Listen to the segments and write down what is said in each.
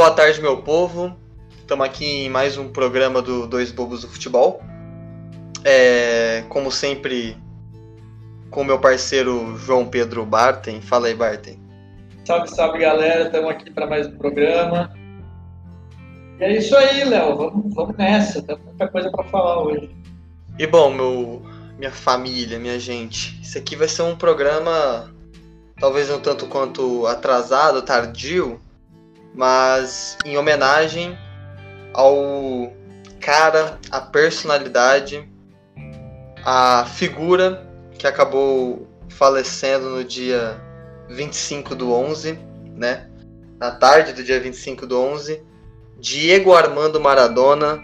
Boa tarde, meu povo. Estamos aqui em mais um programa do Dois Bobos do Futebol. É, como sempre, com meu parceiro João Pedro Bartem. Fala aí, Bartem. Salve, salve, galera. Estamos aqui para mais um programa. E é isso aí, Léo. Vamos, vamos nessa. Tem muita coisa para falar hoje. E bom, meu, minha família, minha gente, isso aqui vai ser um programa talvez um tanto quanto atrasado, tardio, mas em homenagem ao cara, a personalidade, a figura que acabou falecendo no dia 25 do 11, né? Na tarde do dia 25 do 11, Diego Armando Maradona,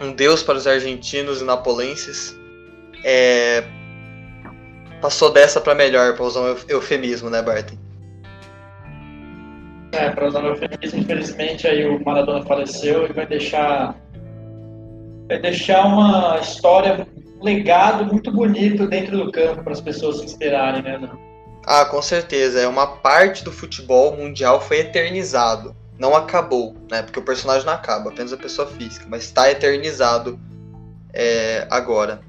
um deus para os argentinos e napolenses, é, passou dessa para melhor, para usar um eufemismo, né, Barton? É, para usar um eufemismo, infelizmente aí o Maradona faleceu e vai deixar vai deixar uma história, um legado muito bonito dentro do campo para as pessoas se esperarem, né? Ah, com certeza. É uma parte do futebol mundial foi eternizado. Não acabou, né? Porque o personagem não acaba, apenas a pessoa física, mas está eternizado é, agora.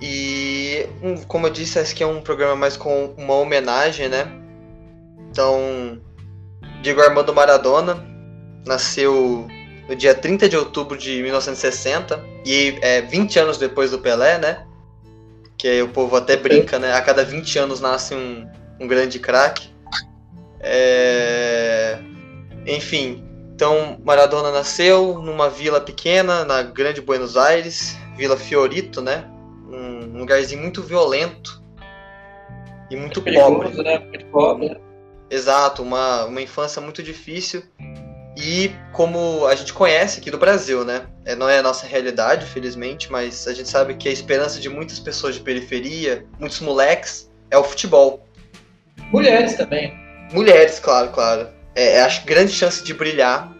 E, como eu disse, esse aqui é um programa mais com uma homenagem, né? Então, Diego Armando Maradona nasceu no dia 30 de outubro de 1960 e é 20 anos depois do Pelé, né? Que aí o povo até brinca, né? A cada 20 anos nasce um, um grande craque. É... Enfim, então Maradona nasceu numa vila pequena, na Grande Buenos Aires, Vila Fiorito, né? um lugarzinho muito violento e muito é perigoso, pobre. Né? Muito pobre. Exato, uma, uma infância muito difícil. E como a gente conhece aqui do Brasil, né? É, não é a nossa realidade, felizmente, mas a gente sabe que a esperança de muitas pessoas de periferia, muitos moleques, é o futebol. Mulheres também. Mulheres, claro, claro. É, é a grande chance de brilhar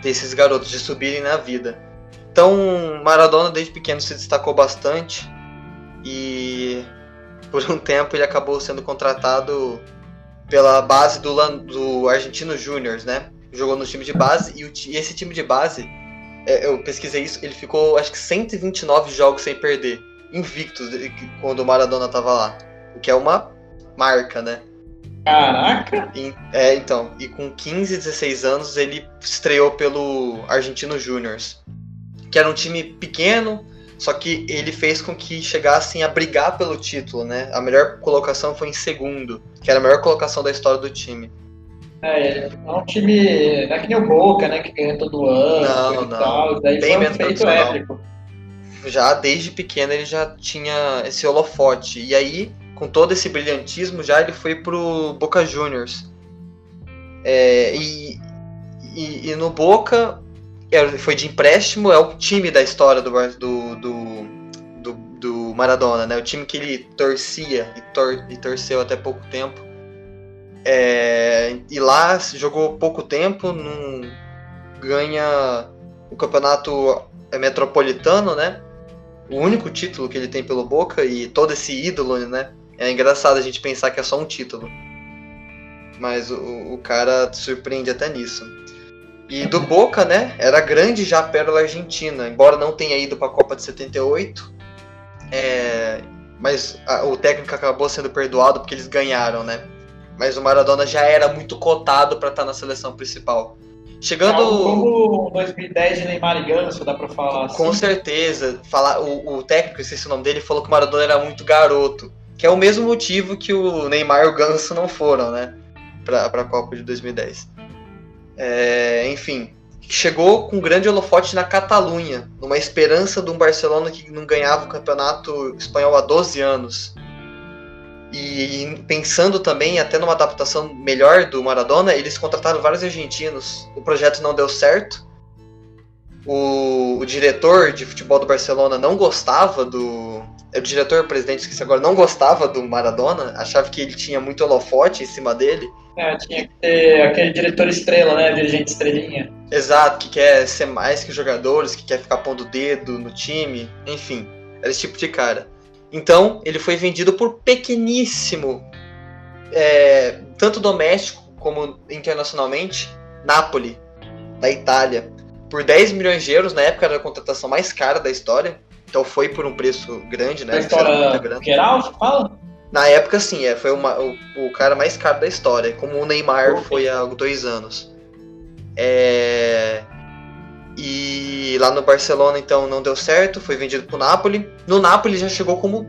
desses garotos, de subirem na vida. Então, Maradona desde pequeno se destacou bastante e por um tempo ele acabou sendo contratado pela base do, do Argentino Júnior, né? Jogou no time de base e, o, e esse time de base, é, eu pesquisei isso, ele ficou acho que 129 jogos sem perder, invicto quando o Maradona tava lá, o que é uma marca, né? Caraca! E, é, então, e com 15, 16 anos ele estreou pelo Argentino Júnior que era um time pequeno, só que ele fez com que chegassem a brigar pelo título, né? A melhor colocação foi em segundo, que era a melhor colocação da história do time. É, é um time. Não é que nem o Boca, né? Que ganha todo ano. Não, não. Tal, daí Bem menos feito épico. Já desde pequeno ele já tinha esse holofote. E aí, com todo esse brilhantismo, já ele foi pro Boca Juniors. É, e, e, e, no Boca foi de empréstimo, é o time da história do, do, do, do, do Maradona, né? O time que ele torcia e, tor e torceu até pouco tempo. É, e lá jogou pouco tempo, não ganha o campeonato metropolitano, né? O único título que ele tem pelo Boca e todo esse ídolo, né? É engraçado a gente pensar que é só um título. Mas o, o cara surpreende até nisso. E do Boca, né? Era grande já a pérola argentina, embora não tenha ido para a Copa de 78. É, mas a, o técnico acabou sendo perdoado porque eles ganharam, né? Mas o Maradona já era muito cotado para estar tá na seleção principal. Chegando. Como 2010 de Neymar e Ganso, dá pra falar assim. Com certeza. Falar, o, o técnico, esqueci o nome dele, falou que o Maradona era muito garoto. Que é o mesmo motivo que o Neymar e o Ganso não foram, né? Pra, pra Copa de 2010. É, enfim, chegou com um grande holofote na Catalunha, numa esperança de um Barcelona que não ganhava o campeonato espanhol há 12 anos. E pensando também até numa adaptação melhor do Maradona, eles contrataram vários argentinos. O projeto não deu certo. O, o diretor de futebol do Barcelona não gostava do. É o diretor, presidente, esqueci agora, não gostava do Maradona, achava que ele tinha muito holofote em cima dele. É, tinha que ter aquele diretor estrela, né? Dirigente estrelinha. Exato, que quer ser mais que jogadores, que quer ficar pondo o dedo no time, enfim, era esse tipo de cara. Então, ele foi vendido por pequeníssimo, é, tanto doméstico como internacionalmente Napoli, da Itália, por 10 milhões de euros, na época era a contratação mais cara da história, então foi por um preço grande, né? História fala? Na época, sim, é, foi uma, o, o cara mais caro da história, como o Neymar foi há dois anos. É... E lá no Barcelona, então, não deu certo, foi vendido pro Napoli. No Napoli já chegou como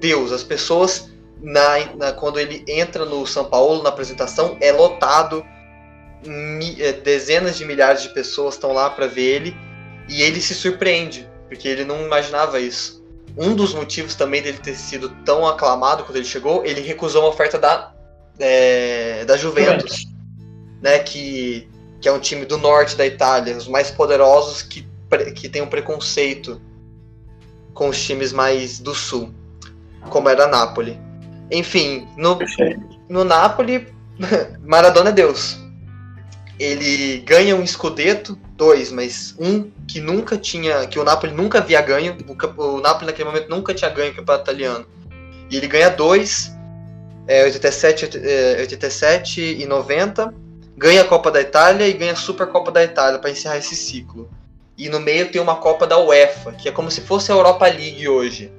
Deus. As pessoas, na, na quando ele entra no São Paulo, na apresentação, é lotado. É, dezenas de milhares de pessoas estão lá para ver ele. E ele se surpreende, porque ele não imaginava isso. Um dos motivos também dele ter sido tão aclamado quando ele chegou, ele recusou uma oferta da, é, da Juventus, né, que que é um time do norte da Itália, os mais poderosos que, que tem um preconceito com os times mais do sul, como era Napoli. Enfim, no, no Napoli, Maradona é Deus. Ele ganha um escudeto, dois, mas um que nunca tinha, que o Napoli nunca havia ganho. O, o Napoli naquele momento nunca tinha ganho o campeonato italiano. E ele ganha dois, é, 87, é, 87 e 90 ganha a Copa da Itália e ganha a Supercopa da Itália para encerrar esse ciclo. E no meio tem uma Copa da UEFA, que é como se fosse a Europa League hoje,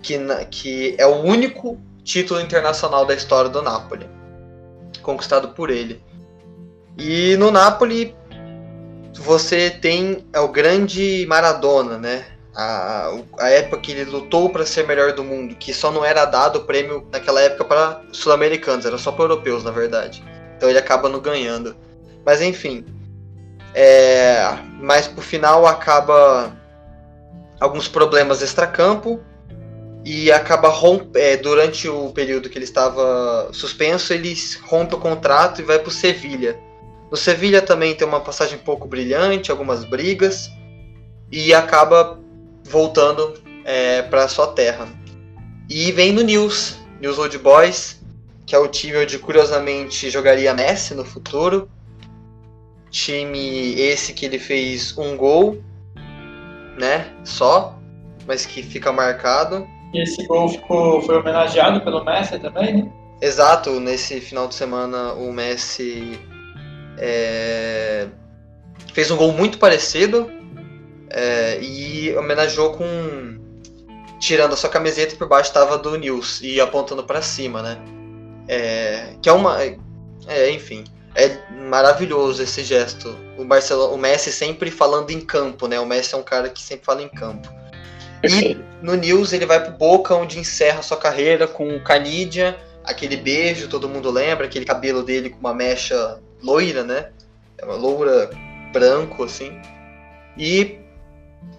que, que é o único título internacional da história do Napoli, conquistado por ele. E no Napoli você tem é o grande Maradona, né? A, a época que ele lutou para ser melhor do mundo, que só não era dado o prêmio naquela época para sul-americanos, era só para europeus, na verdade. Então ele acaba não ganhando. Mas enfim. É, mas por final acaba alguns problemas extracampo e acaba rompe, é, durante o período que ele estava suspenso, ele rompe o contrato e vai para o Sevilha. No Sevilha também tem uma passagem um pouco brilhante, algumas brigas e acaba voltando é, para sua terra. E vem no News, News Old Boys, que é o time onde curiosamente jogaria Messi no futuro. Time esse que ele fez um gol, né? Só, mas que fica marcado. E esse gol ficou, foi homenageado pelo Messi também, né? Exato, nesse final de semana o Messi é, fez um gol muito parecido é, e homenageou com tirando a sua camiseta e por baixo estava do News e apontando para cima, né? É, que é uma. É, enfim. É maravilhoso esse gesto. O, Barcelona, o Messi sempre falando em campo, né? O Messi é um cara que sempre fala em campo. E no News ele vai pro Boca, onde encerra sua carreira com o Canidia, aquele beijo, todo mundo lembra, aquele cabelo dele com uma mecha loira, né? É uma loura branco, assim. E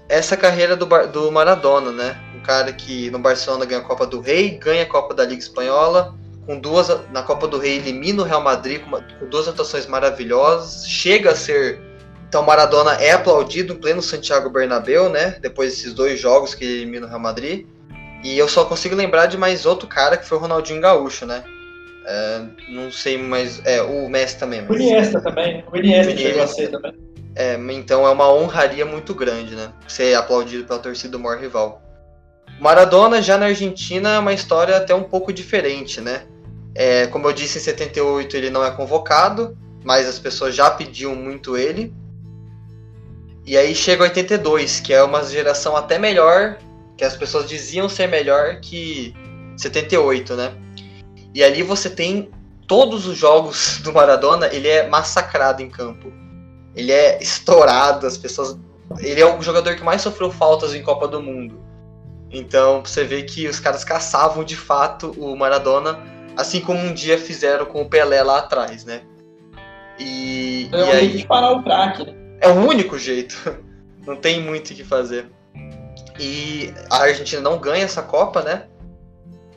essa carreira do, do Maradona, né? Um cara que no Barcelona ganha a Copa do Rei, ganha a Copa da Liga Espanhola, com duas na Copa do Rei elimina o Real Madrid com, uma, com duas atuações maravilhosas, chega a ser então Maradona é aplaudido em pleno Santiago Bernabéu, né? Depois desses dois jogos que ele elimina o Real Madrid. E eu só consigo lembrar de mais outro cara que foi o Ronaldinho Gaúcho, né? É, não sei mais. É, o Messi também. Mas... O Iniesta também. O Iniesta, Iniesta chegou a ser também. É, então é uma honraria muito grande, né? Ser aplaudido pela torcida do maior rival. Maradona já na Argentina é uma história até um pouco diferente, né? É, como eu disse, em 78 ele não é convocado, mas as pessoas já pediam muito ele. E aí chega 82, que é uma geração até melhor, que as pessoas diziam ser melhor que 78, né? E ali você tem todos os jogos do Maradona, ele é massacrado em campo. Ele é estourado, as pessoas. Ele é o jogador que mais sofreu faltas em Copa do Mundo. Então você vê que os caras caçavam de fato o Maradona Assim como um dia fizeram com o Pelé lá atrás, né? E, é e aí, de parar o craque, né? É o único jeito. Não tem muito o que fazer. E a Argentina não ganha essa Copa, né?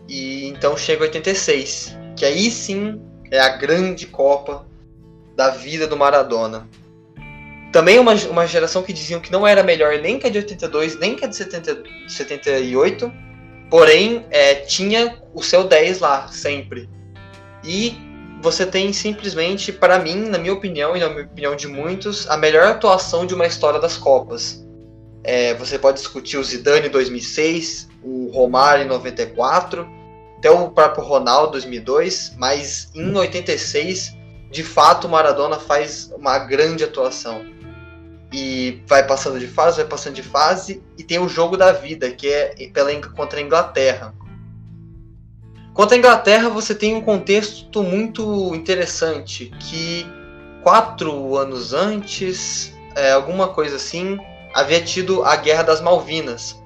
E então chega 86, que aí sim é a grande Copa da vida do Maradona. Também uma, uma geração que diziam que não era melhor nem que a de 82, nem que a de 70, 78, Porém, é, tinha o seu 10 lá, sempre. E você tem simplesmente, para mim, na minha opinião e na opinião de muitos, a melhor atuação de uma história das Copas. É, você pode discutir o Zidane em 2006, o Romário em 94, até o próprio Ronaldo em 2002, mas em 86 de fato Maradona faz uma grande atuação. E vai passando de fase, vai passando de fase, e tem o jogo da vida, que é pela, contra a Inglaterra. Contra a Inglaterra, você tem um contexto muito interessante, que quatro anos antes, é, alguma coisa assim, havia tido a Guerra das Malvinas,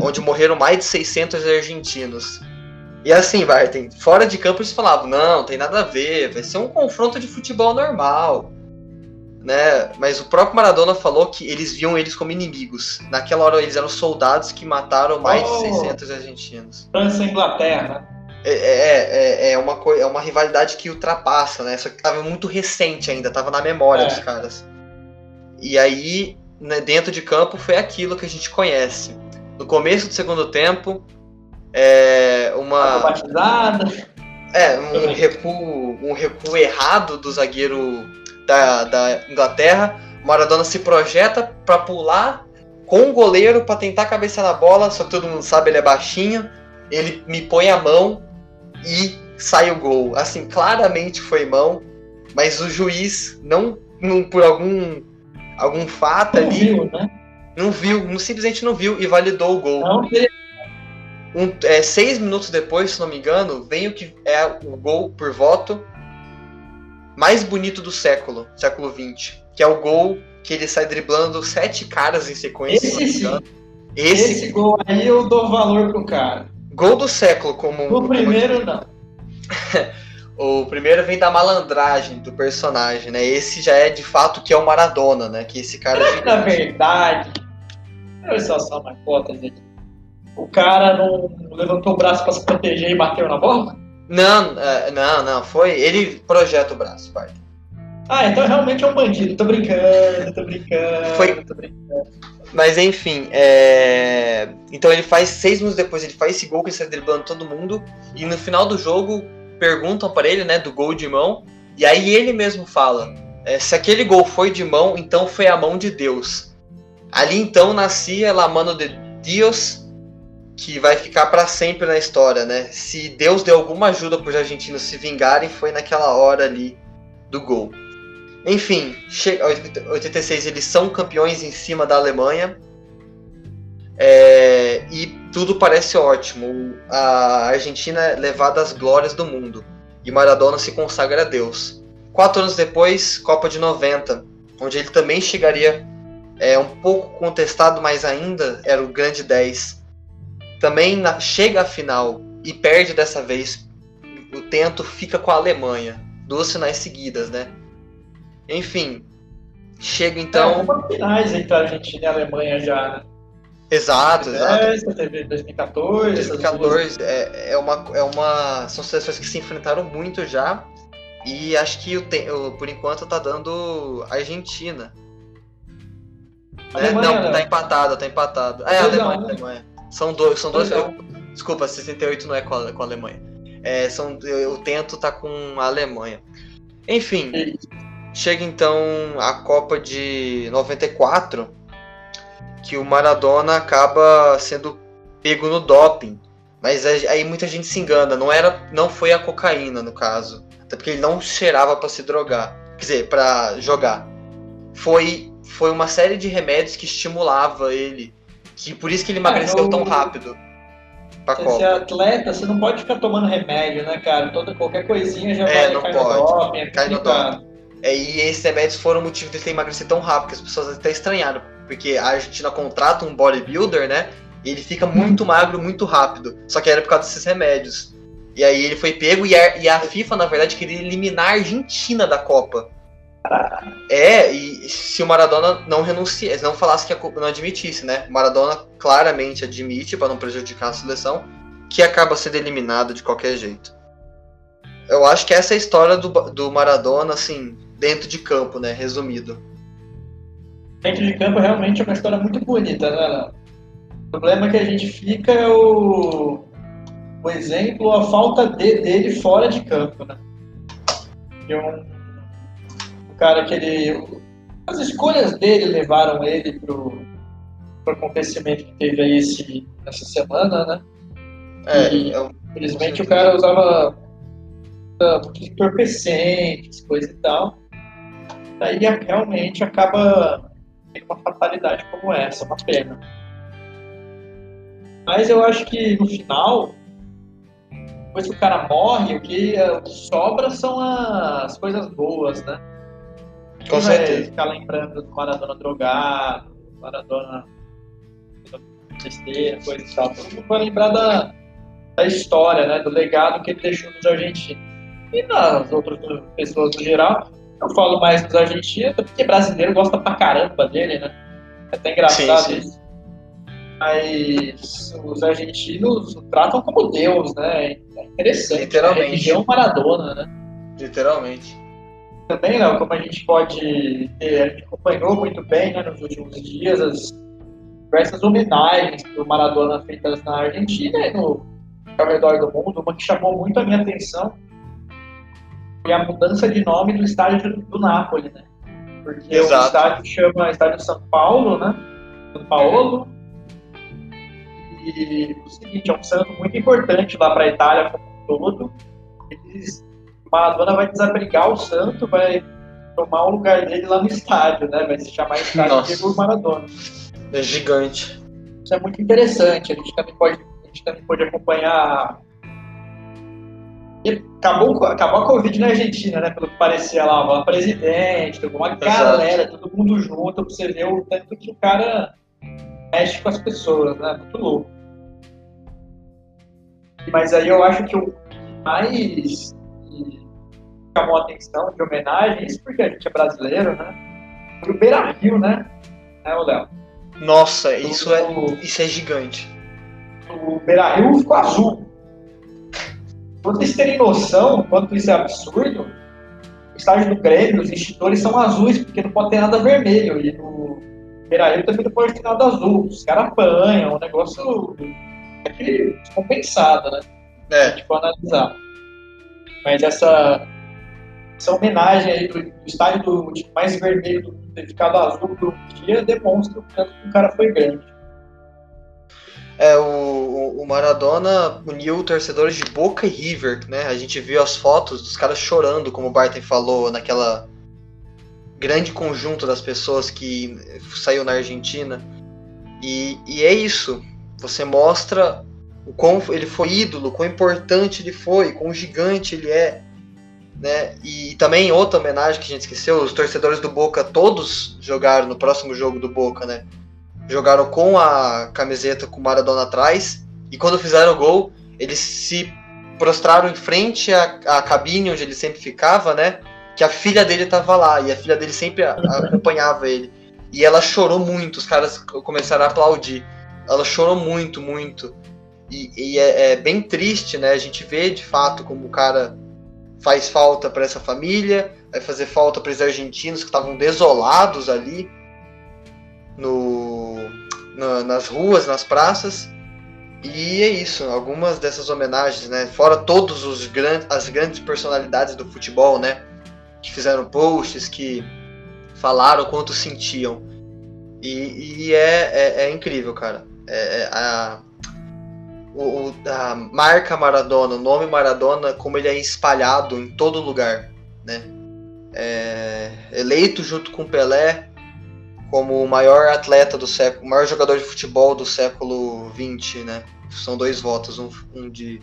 onde morreram mais de 600 argentinos. E assim, Barton, fora de campo eles falavam, não, tem nada a ver, vai ser um confronto de futebol normal. Né? Mas o próprio Maradona falou que eles viam eles como inimigos. Naquela hora eles eram soldados que mataram mais oh, de 600 argentinos. França e Inglaterra. É, é, é, é, uma, é uma rivalidade que ultrapassa, né? Só que tava muito recente ainda, tava na memória é. dos caras. E aí, né, dentro de campo, foi aquilo que a gente conhece. No começo do segundo tempo, é, uma. Batizada. É, um recuo, um recuo errado do zagueiro da, da Inglaterra. Maradona se projeta para pular com o goleiro para tentar cabeça na bola, só que todo mundo sabe ele é baixinho. Ele me põe a mão e sai o gol. Assim, claramente foi mão, mas o juiz não, não por algum algum fato não ali viu, né? não viu, simplesmente não viu e validou o gol. Não, um, é, seis minutos depois, se não me engano, vem o que é o gol por voto mais bonito do século, século XX, que é o gol que ele sai driblando sete caras em sequência. Esse, sim. Esse, Esse gol aí eu dou valor pro cara. Gol do século, como. O primeiro como... não. o primeiro vem da malandragem do personagem, né? Esse já é de fato que é o Maradona, né? Que esse cara. É Na verdade, olha só só uma foto aqui. O cara não levantou o braço para se proteger e bateu na bola? Não, é, não, não. Foi. Ele projeta o braço, pai. Ah, então realmente é um bandido. Tô brincando, tô brincando. Foi. Tô brincando. Mas enfim, é... então ele faz seis minutos depois, ele faz esse gol que ele está driblando todo mundo. E no final do jogo perguntam para ele, né, do gol de mão. E aí ele mesmo fala: é, se aquele gol foi de mão, então foi a mão de Deus. Ali então nascia La Mano de Deus, que vai ficar para sempre na história, né? Se Deus deu alguma ajuda para os argentinos se vingarem, foi naquela hora ali do gol. Enfim, 86 eles são campeões em cima da Alemanha é, e tudo parece ótimo. A Argentina é levada às glórias do mundo e Maradona se consagra a Deus. Quatro anos depois, Copa de 90, onde ele também chegaria é, um pouco contestado, mas ainda era o grande 10 também na, chega à final e perde dessa vez. O tento fica com a Alemanha. Duas finais seguidas, né? Enfim, chega então. É, finais entre a Argentina e a Alemanha já, né? Exato, exato. Essa teve 2014. 2014 é, é, uma, é uma. São seleções que se enfrentaram muito já. E acho que o, por enquanto tá dando Argentina. Né? Não, tá empatado, tá empatado. É, Alemanha, Alemanha. São dois. São dois eu, desculpa, 68 não é com a, com a Alemanha. É, são, eu tento tá com a Alemanha. Enfim, chega então a Copa de 94, que o Maradona acaba sendo pego no doping. Mas aí muita gente se engana, não era, não foi a cocaína no caso, até porque ele não cheirava para se drogar, quer dizer, para jogar. Foi foi uma série de remédios que estimulava ele que por isso que ele emagreceu é, tão rápido. Pra Você é atleta, você não pode ficar tomando remédio, né, cara? Toda, qualquer coisinha já é, vai não cair pode. no doping. É cai no doping. É, e esses remédios foram o motivo de ele ter emagrecido tão rápido, que as pessoas até estranharam. Porque a Argentina contrata um bodybuilder, né? E ele fica muito magro, muito rápido. Só que era por causa desses remédios. E aí ele foi pego e a, e a FIFA, na verdade, queria eliminar a Argentina da Copa. É, e se o Maradona não renunciasse, não falasse que a culpa não admitisse, né? O Maradona claramente admite, para não prejudicar a seleção, que acaba sendo eliminado de qualquer jeito. Eu acho que essa é a história do, do Maradona, assim, dentro de campo, né? Resumido. Dentro de campo realmente é uma história muito bonita, né? O problema que a gente fica é o, o exemplo, a falta de, dele fora de campo, né? E um cara que ele. As escolhas dele levaram ele pro, pro acontecimento que teve aí esse, essa semana, né? É, e, eu, infelizmente o cara usava muitos entorpecentes, coisa e tal. Daí realmente acaba uma fatalidade como essa, uma pena. Mas eu acho que no final, depois que o cara morre, o que, o que sobra são as coisas boas, né? Com certeza. Ficar lembrando do Maradona drogado, Maradona besteira, coisa e tal. Todo mundo vai lembrar da, da história, né? Do legado que ele deixou nos argentinos. E nas outras pessoas no geral, eu falo mais dos argentinos, porque brasileiro gosta pra caramba dele, né? É até engraçado sim, sim. isso. Mas os argentinos o tratam como Deus, né? É interessante. Literalmente. Né? Religião Maradona, né? Literalmente. Também, Léo, como a gente pode ter, a gente acompanhou muito bem né, nos últimos dias as diversas homenagens do Maradona feitas na Argentina e no, ao redor do mundo. Uma que chamou muito a minha atenção foi a mudança de nome do estádio do Napoli, né? Porque Exato. o estádio chama Estádio São Paulo, né? São Paulo. E o seguinte, é um santo muito importante lá para a Itália como um todo. Eles, Maradona vai desabrigar o santo, vai tomar o lugar dele lá no estádio, né? Vai se chamar Estádio Diego Maradona. É gigante. Isso é muito interessante. A gente também pode, a gente também pode acompanhar. E acabou, acabou a Covid na Argentina, né? Pelo que parecia lá, o presidente, uma Exato. galera, todo mundo junto, pra você ver o tanto que o cara mexe com as pessoas, né? Muito louco. Mas aí eu acho que o mais chamou a atenção de homenagem, isso porque a gente é brasileiro, né? Foi o Beira Rio, né? Né, Léo? Nossa, isso, é, isso é gigante. O Beira Rio ficou azul. Pra vocês terem noção quanto isso é absurdo, o estádio do Grêmio, os extintores são azuis, porque não pode ter nada vermelho. E no Beira Rio também não pode ter nada azul. Os caras apanham, o negócio é descompensado, né? É. A gente analisar. Mas essa, essa homenagem aí do, estádio do, mais vermelho do ter ficado azul por um dia demonstra o quanto o cara foi grande. É, o, o Maradona uniu torcedores de Boca e River, né? A gente viu as fotos dos caras chorando, como o Barton falou, naquela grande conjunto das pessoas que saiu na Argentina. E, e é isso. Você mostra o quão ele foi ídolo, o quão importante ele foi, quão gigante ele é. Né? E também outra homenagem que a gente esqueceu, os torcedores do Boca todos jogaram no próximo jogo do Boca, né? Jogaram com a camiseta com o Maradona atrás e quando fizeram o gol, eles se prostraram em frente à, à cabine onde ele sempre ficava, né? Que a filha dele estava lá e a filha dele sempre acompanhava ele. E ela chorou muito, os caras começaram a aplaudir. Ela chorou muito, muito. E, e é, é bem triste, né? A gente vê de fato como o cara faz falta para essa família, vai fazer falta para os argentinos que estavam desolados ali no, na, nas ruas, nas praças. E é isso, algumas dessas homenagens, né? Fora todos os grandes, as grandes personalidades do futebol, né? Que fizeram posts, que falaram quanto sentiam. E, e é, é, é, incrível, cara. É, é o, a marca Maradona, o nome Maradona, como ele é espalhado em todo lugar, né? É, eleito junto com Pelé como o maior atleta do século, o maior jogador de futebol do século XX, né? São dois votos, um, um de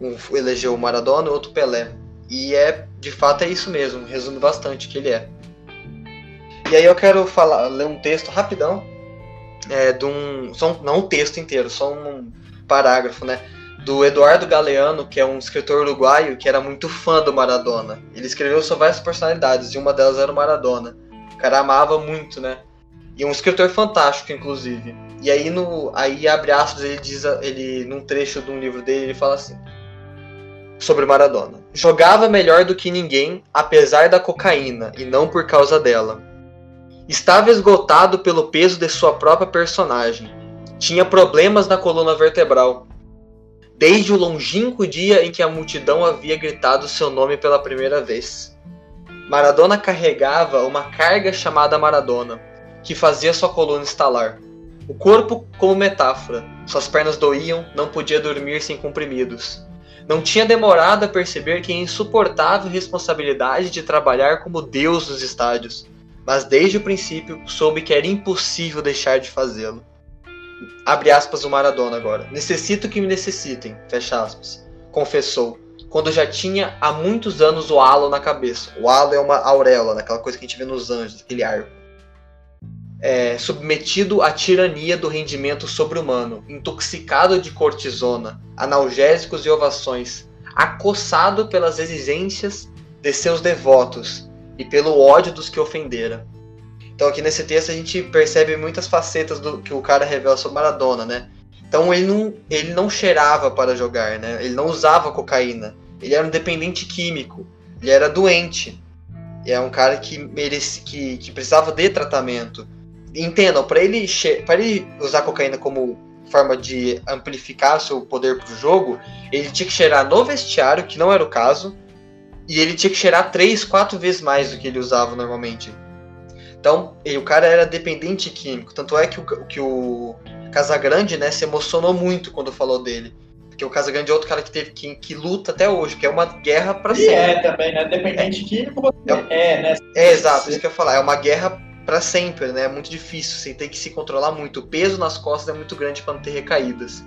um elegeu o Maradona outro Pelé. E é, de fato, é isso mesmo, resume bastante que ele é. E aí eu quero falar, ler um texto rapidão, é, de um, só um, não um texto inteiro, só um, parágrafo, né? Do Eduardo Galeano, que é um escritor uruguaio que era muito fã do Maradona. Ele escreveu sobre várias personalidades, e uma delas era o Maradona. O cara amava muito, né? E um escritor fantástico, inclusive. E aí, no, aí abre aspas, ele diz, ele, num trecho de um livro dele, ele fala assim: sobre Maradona. Jogava melhor do que ninguém, apesar da cocaína, e não por causa dela. Estava esgotado pelo peso de sua própria personagem tinha problemas na coluna vertebral. Desde o longínquo dia em que a multidão havia gritado seu nome pela primeira vez. Maradona carregava uma carga chamada Maradona, que fazia sua coluna estalar. O corpo como metáfora, suas pernas doíam, não podia dormir sem comprimidos. não tinha demorado a perceber que a insuportável responsabilidade de trabalhar como Deus nos estádios, mas desde o princípio soube que era impossível deixar de fazê-lo. Abre aspas o Maradona agora. Necessito que me necessitem, fecha aspas. Confessou, quando já tinha há muitos anos o halo na cabeça. O halo é uma auréola, aquela coisa que a gente vê nos anjos, aquele arco. É, submetido à tirania do rendimento sobre-humano, intoxicado de cortisona, analgésicos e ovações, acossado pelas exigências de seus devotos e pelo ódio dos que ofendera. Então aqui nesse texto a gente percebe muitas facetas do que o cara revela sobre Maradona, né? Então ele não, ele não cheirava para jogar, né? Ele não usava cocaína. Ele era um dependente químico. Ele era doente. É um cara que merece, que, que precisava de tratamento. Entendam, para ele, para ele usar cocaína como forma de amplificar seu poder pro jogo, ele tinha que cheirar no vestiário, que não era o caso, e ele tinha que cheirar três, quatro vezes mais do que ele usava normalmente. Então, o cara era dependente químico. Tanto é que o, que o Casagrande, né, se emocionou muito quando falou dele. Porque o Casagrande é outro cara que teve que, que luta até hoje, que é uma guerra para sempre. é também, né? Dependente é. químico é, é, né? É, exato, isso que eu ia falar. É uma guerra para sempre, né? É muito difícil, você tem que se controlar muito. O peso nas costas é muito grande para não ter recaídas.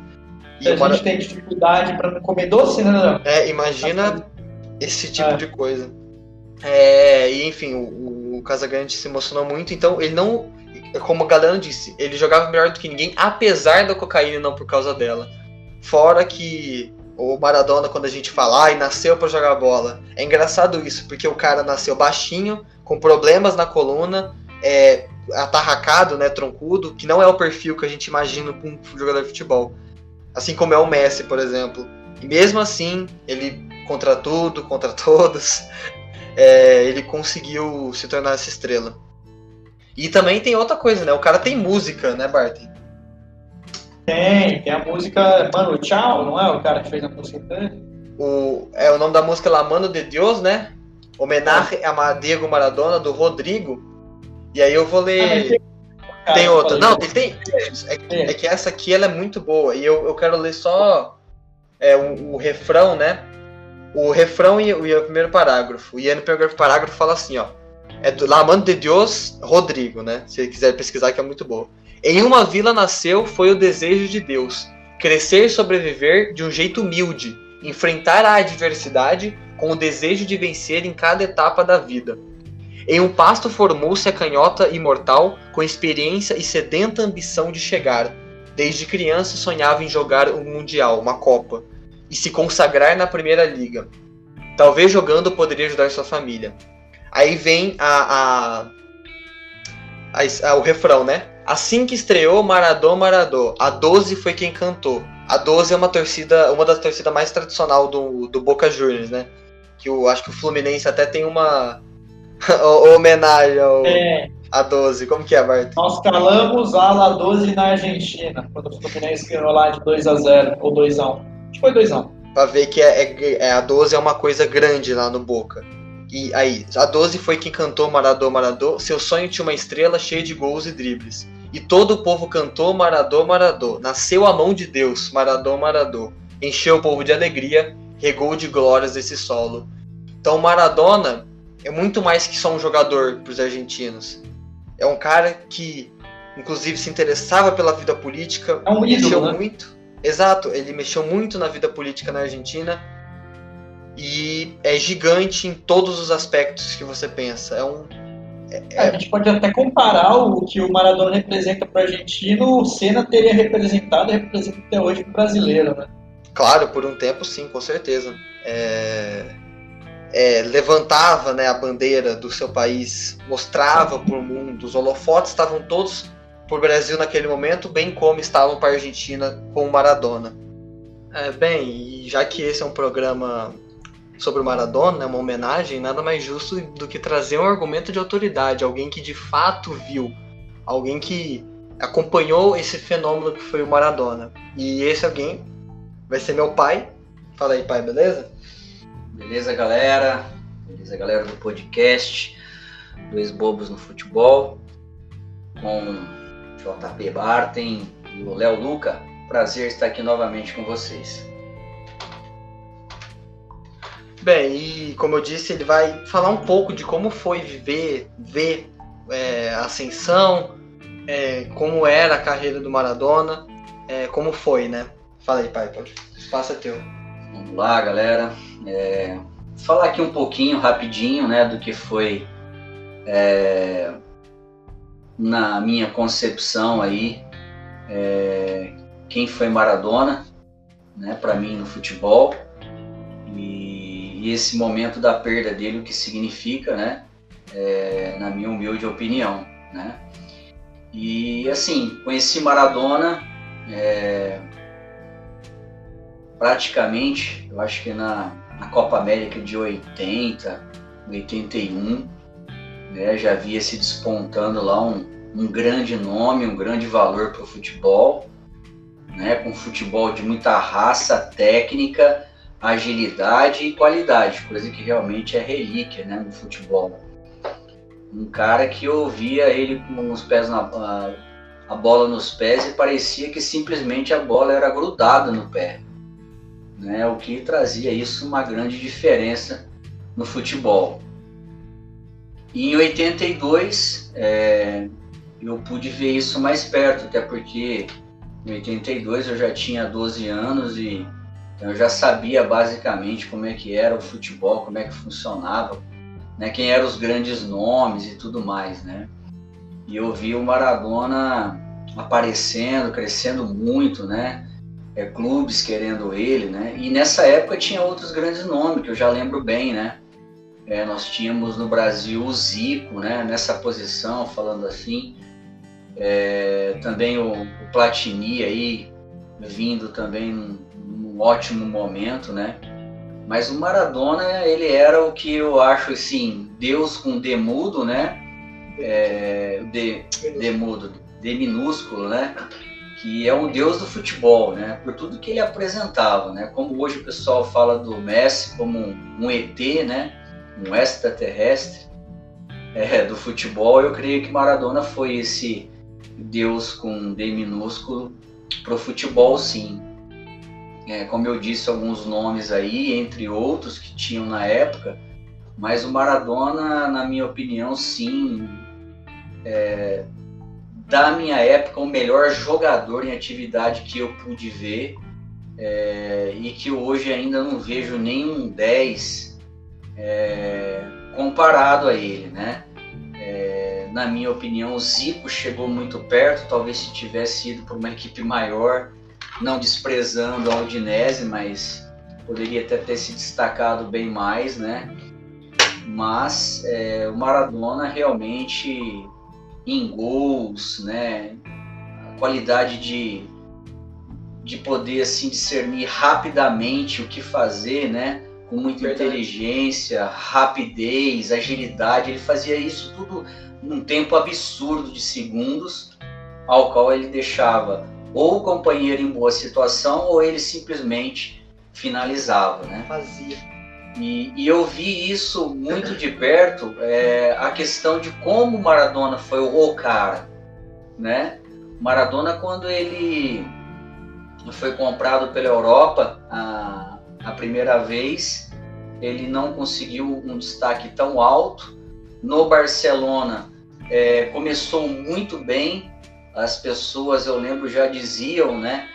E a gente tem dificuldade para comer doce, né? É, imagina esse tipo é. de coisa. É, e enfim, o, o Casagrande se emocionou muito, então ele não, como o Galeno disse, ele jogava melhor do que ninguém, apesar da cocaína não por causa dela. Fora que o Maradona, quando a gente fala, ah, nasceu para jogar bola. É engraçado isso, porque o cara nasceu baixinho, com problemas na coluna, é, atarracado, né, troncudo, que não é o perfil que a gente imagina para um jogador de futebol. Assim como é o Messi, por exemplo. E mesmo assim, ele contra tudo, contra todos, é, ele conseguiu se tornar essa estrela. E também tem outra coisa, né? O cara tem música, né, Barton? Tem, tem a música Mano Tchau, não é? O cara que fez a música dele. O, é o nome da música La Mano de Deus, né? Homenagem a Diego Maradona, do Rodrigo. E aí eu vou ler. Ah, tem, tem outra. Não, tem. tem é, é, que essa aqui ela é muito boa. E eu, eu quero ler só é, o, o refrão, né? O refrão e, e, o primeiro parágrafo. E aí no primeiro parágrafo fala assim, ó. É do La Mano de Deus, Rodrigo, né? Se quiser pesquisar, que é muito boa. Em uma vila nasceu foi o desejo de Deus. Crescer e sobreviver de um jeito humilde. Enfrentar a adversidade com o desejo de vencer em cada etapa da vida. Em um pasto formou-se a canhota imortal, com experiência e sedenta ambição de chegar. Desde criança sonhava em jogar um mundial, uma copa e se consagrar na primeira liga. Talvez jogando poderia ajudar sua família. Aí vem a, a, a, o refrão, né? Assim que estreou Maradô Maradô, a 12 foi quem cantou. A 12 é uma torcida, uma das torcidas mais tradicional do, do Boca Juniors, né? Que eu acho que o Fluminense até tem uma homenagem ao, é. a 12. Como que é, Bart? Nós calamos a La 12 na Argentina, quando o Fluminense ganhou lá de 2 a 0 ou 2 a 1 Acho que foi 2x1. Pra ver que é, é, é, a 12 é uma coisa grande lá no Boca. E aí, a 12 foi quem cantou Maradô, Maradô. Seu sonho tinha uma estrela cheia de gols e dribles. E todo o povo cantou Maradô, Maradô. Nasceu a mão de Deus, Maradô, Maradô. Encheu o povo de alegria, regou de glórias esse solo. Então Maradona é muito mais que só um jogador para os argentinos. É um cara que, inclusive, se interessava pela vida política, é um ídolo, né? muito Exato, ele mexeu muito na vida política na Argentina e é gigante em todos os aspectos que você pensa. É um. É, é... A gente pode até comparar o que o Maradona representa para o argentino, o Senna teria representado e representa até hoje para o brasileiro, né? Claro, por um tempo sim, com certeza. É... É, levantava né, a bandeira do seu país, mostrava para o mundo, os holofotes estavam todos por Brasil naquele momento, bem como estavam para a Argentina com o Maradona. É, bem, já que esse é um programa sobre o Maradona, né, uma homenagem, nada mais justo do que trazer um argumento de autoridade, alguém que de fato viu, alguém que acompanhou esse fenômeno que foi o Maradona. E esse alguém vai ser meu pai. Fala aí, pai, beleza? Beleza, galera? Beleza, galera do podcast Dois Bobos no Futebol. Com JP Bartem e o Léo Luca. Prazer estar aqui novamente com vocês. Bem, e como eu disse, ele vai falar um pouco de como foi viver, ver é, a ascensão, é, como era a carreira do Maradona, é, como foi, né? Fala aí, pai, pode. Espaço é teu. Vamos lá, galera. É, falar aqui um pouquinho, rapidinho, né, do que foi é, na minha concepção aí, é, quem foi Maradona, né, para mim no futebol e, e, esse momento da perda dele, o que significa, né, é, na minha humilde opinião, né. E assim, conheci Maradona é, praticamente, eu acho que na, na Copa América de 80, 81, né, já via se despontando lá um, um grande nome, um grande valor para o futebol, né, com futebol de muita raça, técnica, agilidade e qualidade, coisa que realmente é relíquia né, no futebol. Um cara que eu via ele com os pés na a, a bola nos pés e parecia que simplesmente a bola era grudada no pé, né, o que trazia isso uma grande diferença no futebol. Em 82 é, eu pude ver isso mais perto, até porque em 82 eu já tinha 12 anos e eu já sabia basicamente como é que era o futebol, como é que funcionava, né, quem eram os grandes nomes e tudo mais, né? E eu vi o Maradona aparecendo, crescendo muito, né? É, clubes querendo ele, né? E nessa época tinha outros grandes nomes que eu já lembro bem, né? É, nós tínhamos no Brasil o Zico, né? Nessa posição, falando assim. É, também o, o, Platini aí vindo também num, num, ótimo momento, né? Mas o Maradona ele era o que eu acho assim Deus com D mudo, né? É, D, D mudo, D minúsculo, né? Que é o Deus do futebol, né? Por tudo que ele apresentava, né? Como hoje o pessoal fala do Messi como um, um ET, né? Um extraterrestre é, do futebol, eu creio que Maradona foi esse Deus com D minúsculo para o futebol, sim. É, como eu disse, alguns nomes aí, entre outros que tinham na época, mas o Maradona, na minha opinião, sim, é, da minha época, o melhor jogador em atividade que eu pude ver é, e que hoje ainda não vejo nenhum 10 é, comparado a ele, né? É, na minha opinião, o Zico chegou muito perto, talvez se tivesse ido para uma equipe maior, não desprezando a Udinese, mas poderia até ter se destacado bem mais, né? Mas é, o Maradona realmente em gols, né? A qualidade de, de poder assim discernir rapidamente o que fazer, né? Com muita Verdade. inteligência, rapidez, agilidade, ele fazia isso tudo num tempo absurdo de segundos, ao qual ele deixava ou o companheiro em boa situação ou ele simplesmente finalizava, né? Fazia. E, e eu vi isso muito de perto, é, a questão de como Maradona foi o cara, né? Maradona quando ele foi comprado pela Europa a, a primeira vez, ele não conseguiu um destaque tão alto. No Barcelona é, começou muito bem, as pessoas, eu lembro, já diziam, né?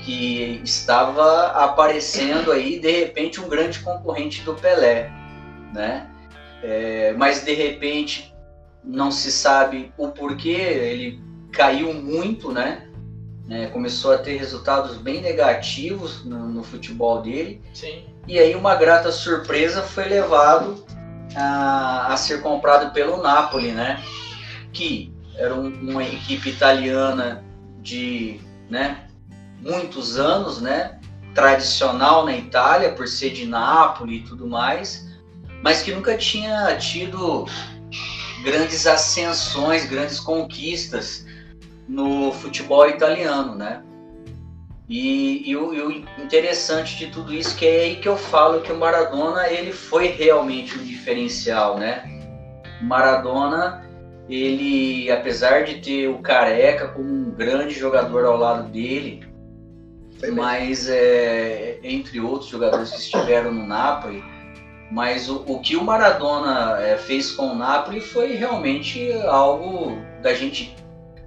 Que estava aparecendo aí de repente um grande concorrente do Pelé, né? É, mas de repente não se sabe o porquê ele caiu muito, né? É, começou a ter resultados bem negativos no, no, futebol dele. Sim. E aí uma grata surpresa foi levado a, a ser comprado pelo Napoli, né? Que era um, uma equipe italiana de, né? muitos anos, né? Tradicional na Itália, por ser de Nápoles e tudo mais, mas que nunca tinha tido grandes ascensões, grandes conquistas no futebol italiano, né? E, e, o, e, o, interessante de tudo isso que é aí que eu falo que o Maradona ele foi realmente um diferencial, né? Maradona ele, apesar de ter o Careca como um grande jogador ao lado dele, mas é, entre outros jogadores que estiveram no Napoli, Mas o, o que o Maradona é, fez com o Napoli foi realmente algo da gente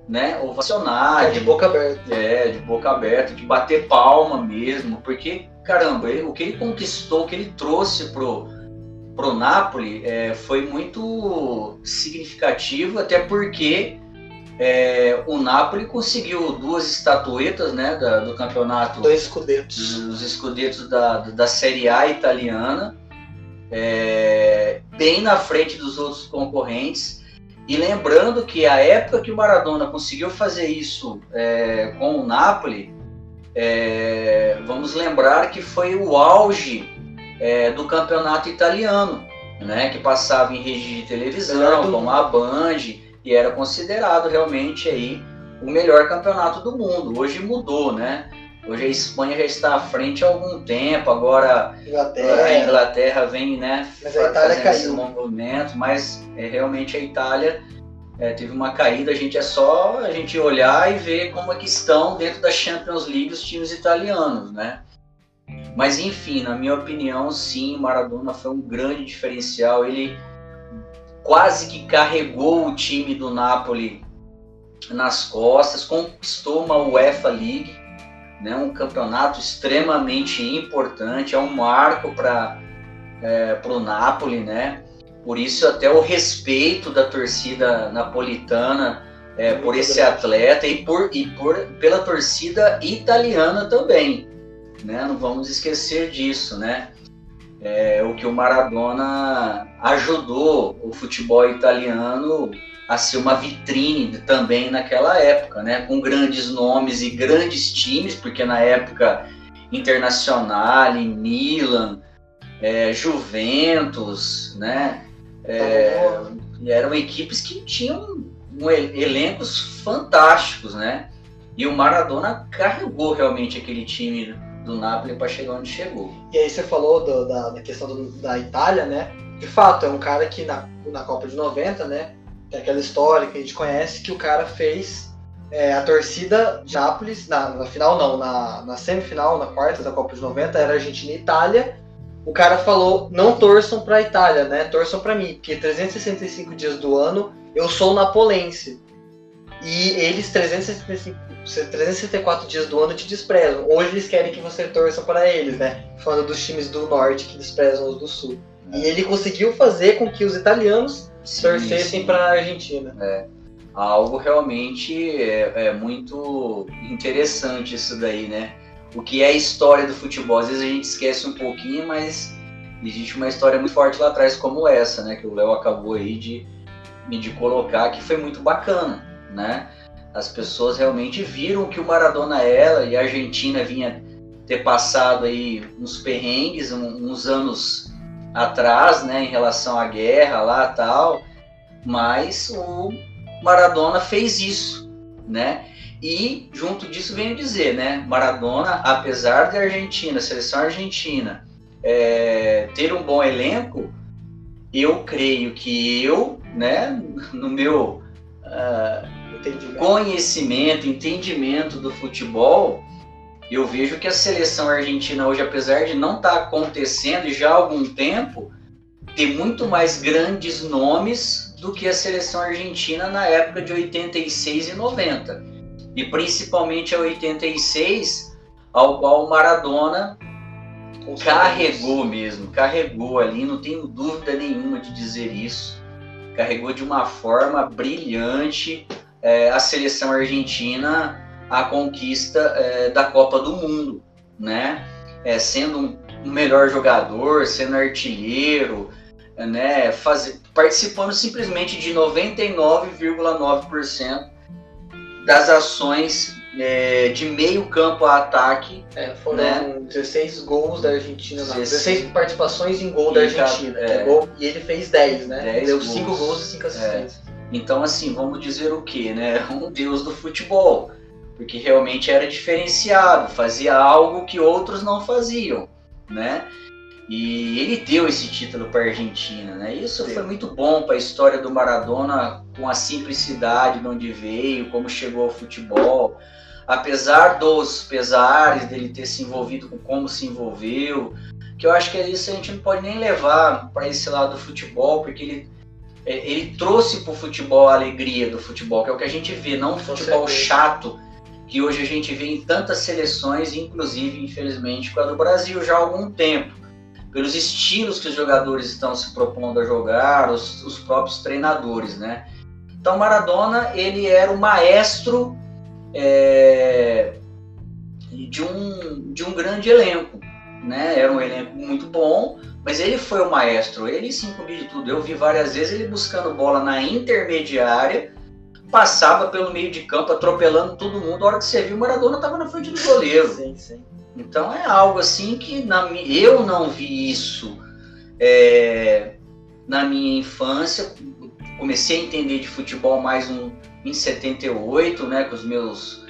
né, ovacionar. É de boca aberta. É, de boca aberta, de bater palma mesmo, porque, caramba, ele, o que ele conquistou, o que ele trouxe pro, pro Napoli é, foi muito significativo, até porque é, o Napoli conseguiu duas estatuetas né, da, do campeonato. Dois escudetos. Os escudetos da, da Série A italiana, é, bem na frente dos outros concorrentes. E lembrando que a época que o Maradona conseguiu fazer isso é, com o Napoli, é, vamos lembrar que foi o auge é, do campeonato italiano, né, que passava em rede de televisão, como a Band, e era considerado realmente aí o melhor campeonato do mundo. Hoje mudou, né? Hoje a Espanha já está à frente há algum tempo, agora Inglaterra. a Inglaterra vem, né, Mas a Itália fazendo esse caiu. movimento, mas é, realmente a Itália é, teve uma caída, a gente é só a gente olhar e ver como é que estão dentro da Champions League os times italianos, né? Mas enfim, na minha opinião, sim, o Maradona foi um grande diferencial, ele quase que carregou o time do Napoli nas costas, conquistou uma UEFA League, né, um campeonato extremamente importante, é um marco para é, o Napoli, né? Por isso até o respeito da torcida napolitana é, por esse atleta e por e por pela torcida italiana também, né? Não vamos esquecer disso, né? É, o que o Maradona ajudou o futebol italiano a ser uma vitrine também naquela época, né? Com grandes nomes e grandes times, porque na época Internacional, Milan, é, Juventus, né? É, eram equipes que tinham um el- elencos fantásticos, né? E o Maradona carregou realmente aquele time do Napoli para chegar onde chegou. E aí você falou do- da, da questão do- da Itália, né? De fato, é um cara que na, na Copa de 90, né? Tem aquela história que a gente conhece que o cara fez é, a torcida de Nápoles, na, na final não, na, na semifinal, na quarta da Copa de 90, era Argentina e Itália. O cara falou, não torçam pra Itália, né? Torçam pra mim, porque 365 dias do ano eu sou napolense. E eles 365, 364 dias do ano te desprezam. Hoje eles querem que você torça para eles, né? Falando dos times do norte que desprezam os do sul. E ele conseguiu fazer com que os italianos torcessem sim. para a Argentina. algo realmente é, é muito interessante isso daí, né? O que é a história do futebol. Às vezes a gente esquece um pouquinho, mas existe uma história muito forte lá atrás como essa, né? Que o Léo acabou aí de, de colocar, que foi muito bacana, né? As pessoas realmente viram que o Maradona era e a Argentina vinha ter passado aí uns perrengues, uns anos atrás, né? Em relação à guerra lá tal, mas o Maradona fez isso, né? E junto disso venho dizer, né? Maradona, apesar de Argentina, seleção argentina, é, ter um bom elenco, eu creio que eu, né, no meu Entendimento. conhecimento, entendimento do futebol, eu vejo que a seleção argentina hoje, apesar de não estar acontecendo já há algum tempo, tem muito mais grandes nomes do que a seleção argentina na época de 86 e 90. E principalmente a 86, ao qual o Maradona carregou mesmo, carregou ali, não tenho dúvida nenhuma de dizer isso. Carregou de uma forma brilhante é, a seleção argentina à conquista é, da Copa do Mundo, né? É, sendo um, melhor jogador, sendo artilheiro, é, né? Faz, participando simplesmente de 99,9% das ações é, de meio campo a ataque É, foram Né? 16 gols da Argentina, não, 16 16 participações em gol da Argentina. é. é gol, e ele fez 10, né? 10 Deu gols. 5 gols e 5 assistências. Então, assim, vamos dizer o que, né? Um deus do futebol. Porque realmente era diferenciado, fazia algo que outros não faziam, né? E ele deu esse título para a Argentina, né? Isso Sim. foi muito bom para a história do Maradona, com a simplicidade de onde veio, como chegou ao futebol. Apesar dos pesares dele ter se envolvido com como se envolveu, que eu acho que isso a gente não pode nem levar para esse lado do futebol, porque ele, é, ele trouxe para o futebol a alegria do futebol, que é o que a gente vê, não um futebol chato, que hoje a gente vê em tantas seleções, inclusive, infelizmente, com a do Brasil já há algum tempo. Pelos estilos que os jogadores estão se propondo a jogar, os, os próprios treinadores, né? Então, Maradona, ele era o maestro é, de, um, de um grande elenco, né? Era um elenco muito bom, mas ele foi o maestro, ele sim comia de tudo. Eu vi várias vezes ele buscando bola na intermediária, passava pelo meio de campo, atropelando todo mundo. A hora que você viu, o Maradona estava na frente do goleiro. Sim, sim. Então é algo assim que na, eu não vi isso é, na minha infância. Comecei a entender de futebol mais um, em 78, né, com os meus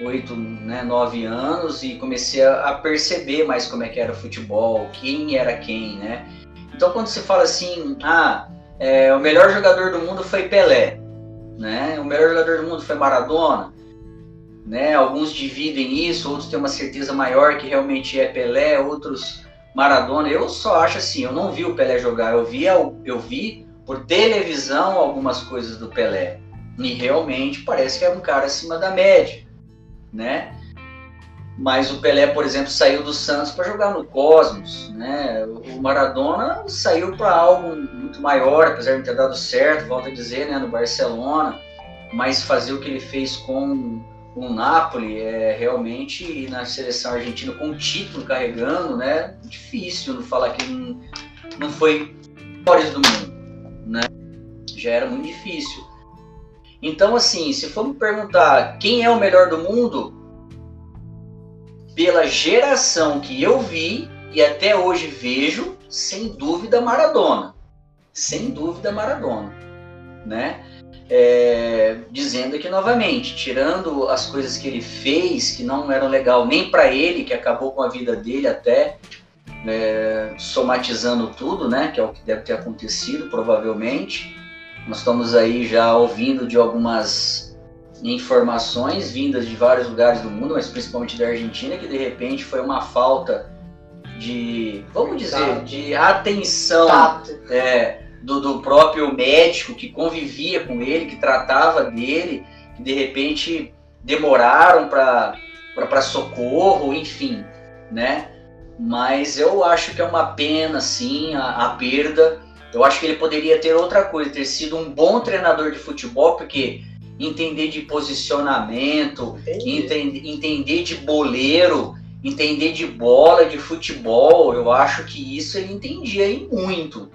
oito, né, nove anos e comecei a, a, perceber mais como é que era o futebol, quem era quem, né? Então quando se fala assim, ah, é, o melhor jogador do mundo foi Pelé, né? O melhor jogador do mundo foi Maradona, né? Alguns dividem isso, outros têm uma certeza maior que realmente é Pelé, outros Maradona. Eu só acho assim, eu não vi o Pelé jogar, eu vi, eu vi por televisão algumas coisas do Pelé. E realmente parece que é um cara acima da média né? Mas o Pelé, por exemplo, saiu do Santos para jogar no Cosmos, né? O Maradona saiu para algo muito maior, apesar de ter dado certo, volto a dizer, né, no Barcelona, mas fazer o que ele fez com o Napoli é realmente na seleção argentina com o título carregando, né? Difícil não falar que não, não foi melhores do mundo, né? Já era muito difícil. Então, assim, se for me perguntar quem é o melhor do mundo, pela geração que eu vi e até hoje vejo, sem dúvida Maradona. Sem dúvida Maradona, né? É, dizendo aqui novamente, tirando as coisas que ele fez que não eram legal nem para ele, que acabou com a vida dele até, é, somatizando tudo, né? Que é o que deve ter acontecido provavelmente. Nós estamos aí já ouvindo de algumas informações vindas de vários lugares do mundo, mas principalmente da Argentina, que de repente foi uma falta de, vamos dizer, tá. de atenção é, do, do, próprio médico que convivia com ele, que tratava dele, que de repente demoraram para socorro, enfim, né? Mas eu acho que é uma pena, sim, a, a perda eu acho que ele poderia ter outra coisa, ter sido um bom treinador de futebol, porque entender de posicionamento, entender, entender de boleiro, entender de bola, de futebol, eu acho que isso ele entendia aí muito.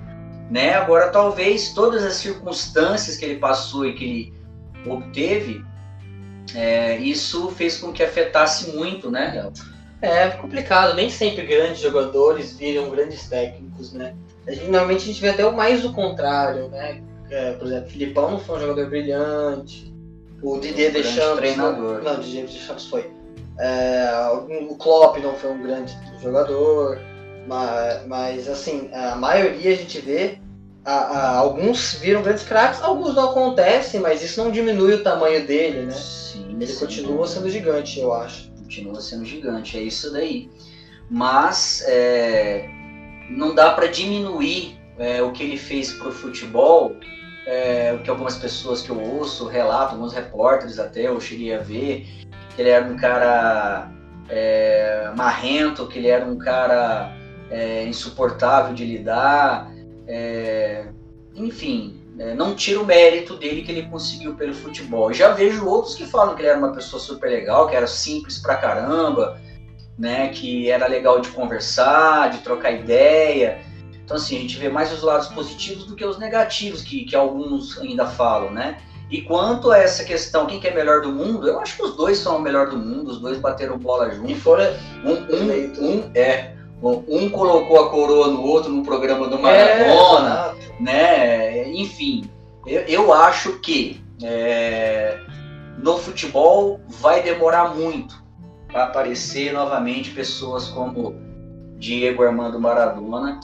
Né? Agora, talvez todas as circunstâncias que ele passou e que ele obteve, é, isso fez com que afetasse muito, né, É complicado, nem sempre grandes jogadores viram grandes técnicos, né? Normalmente a gente vê até o mais o contrário, né? É, por exemplo, Filipão não foi um jogador brilhante. O Didier Deschamps. Treinador. Não, o Didier Deschamps foi. É, o Klopp não foi um grande jogador. Mas, mas assim, a maioria a gente vê. A, a, alguns viram grandes craques, alguns não acontecem, mas isso não diminui o tamanho dele, né? Sim, Ele sim. continua sendo gigante, eu acho. Continua sendo gigante, é isso daí. Mas é, não dá para diminuir é, o que ele fez para o futebol, é, o que algumas pessoas que eu ouço relatam, alguns repórteres até eu cheguei a ver, que ele era um cara é, marrento, que ele era um cara é, insuportável de lidar, é, enfim, é, não tira o mérito dele que ele conseguiu pelo futebol. Já vejo outros que falam que ele era uma pessoa super legal, que era simples pra caramba, né, que era legal de conversar, de trocar ideia. Então, assim, a gente vê mais os lados positivos do que os negativos, que, que alguns ainda falam, né? E quanto a essa questão, quem que é melhor do mundo, eu acho que os dois são o melhor do mundo, os dois bateram bola junto. E fora um, um, um é, um colocou a coroa no outro no programa do Maradona, é, né? Enfim, eu, eu acho que é, no futebol vai demorar muito para aparecer novamente pessoas como Diego Armando Maradona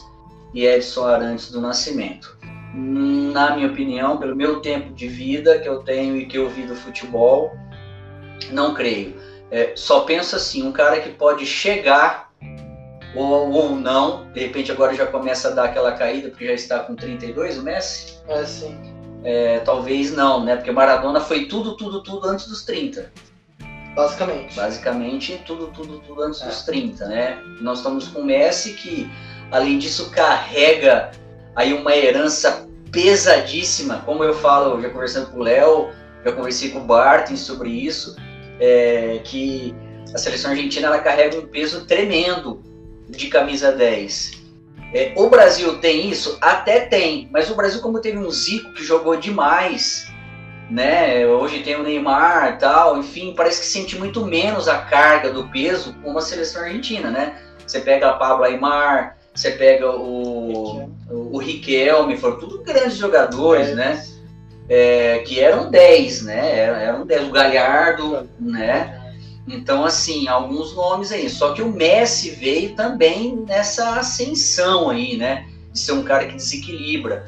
e Edson Arantes do Nascimento. Na minha opinião, pelo meu tempo de vida que eu tenho e que eu vi do futebol, não creio. É, só penso assim, um cara que pode chegar ou, ou não. De repente agora já começa a dar aquela caída, porque já está com 32 o Messi. É, sim. É, talvez não, né? Porque Maradona foi tudo, tudo, tudo antes dos 30. Basicamente. Basicamente, tudo, tudo, tudo antes É. dos 30, né? Nós estamos com o Messi, que além disso carrega aí uma herança pesadíssima. Como eu falo, já conversando com o Léo, já conversei com o Barton sobre isso, é, que a seleção argentina ela carrega um peso tremendo de camisa 10. É, o Brasil tem isso? Até tem, mas o Brasil, como teve um Zico que jogou demais, né? Hoje tem o Neymar tal, enfim, parece que sente muito menos a carga do peso com a seleção argentina, né? Você pega a Pablo Aymar, você pega o, o, o Riquelme, foram tudo grandes jogadores, É. né? É, que eram 10, né? Eram, eram 10, o Galhardo, né? Então, assim, alguns nomes aí. Só que o Messi veio também nessa ascensão aí, né? De ser um cara que desequilibra.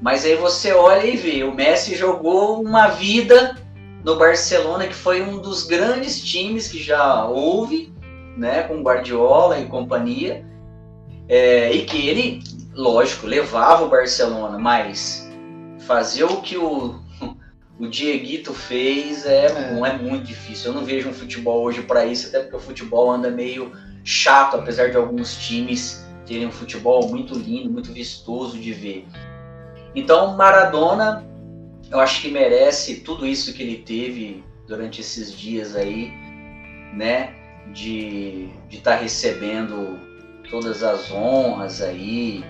Mas aí você olha e vê, o Messi jogou uma vida no Barcelona, que foi um dos grandes times que já houve, né? Com Guardiola e companhia. É, e que ele, lógico, levava o Barcelona, mas fazer o que o, o Dieguito fez é, É. não é muito difícil. Eu não vejo um futebol hoje para isso, até porque o futebol anda meio chato, apesar de alguns times terem um futebol muito lindo, muito vistoso de ver. Então, Maradona, eu acho que merece tudo isso que ele teve durante esses dias aí, né? De estar recebendo todas as honras aí,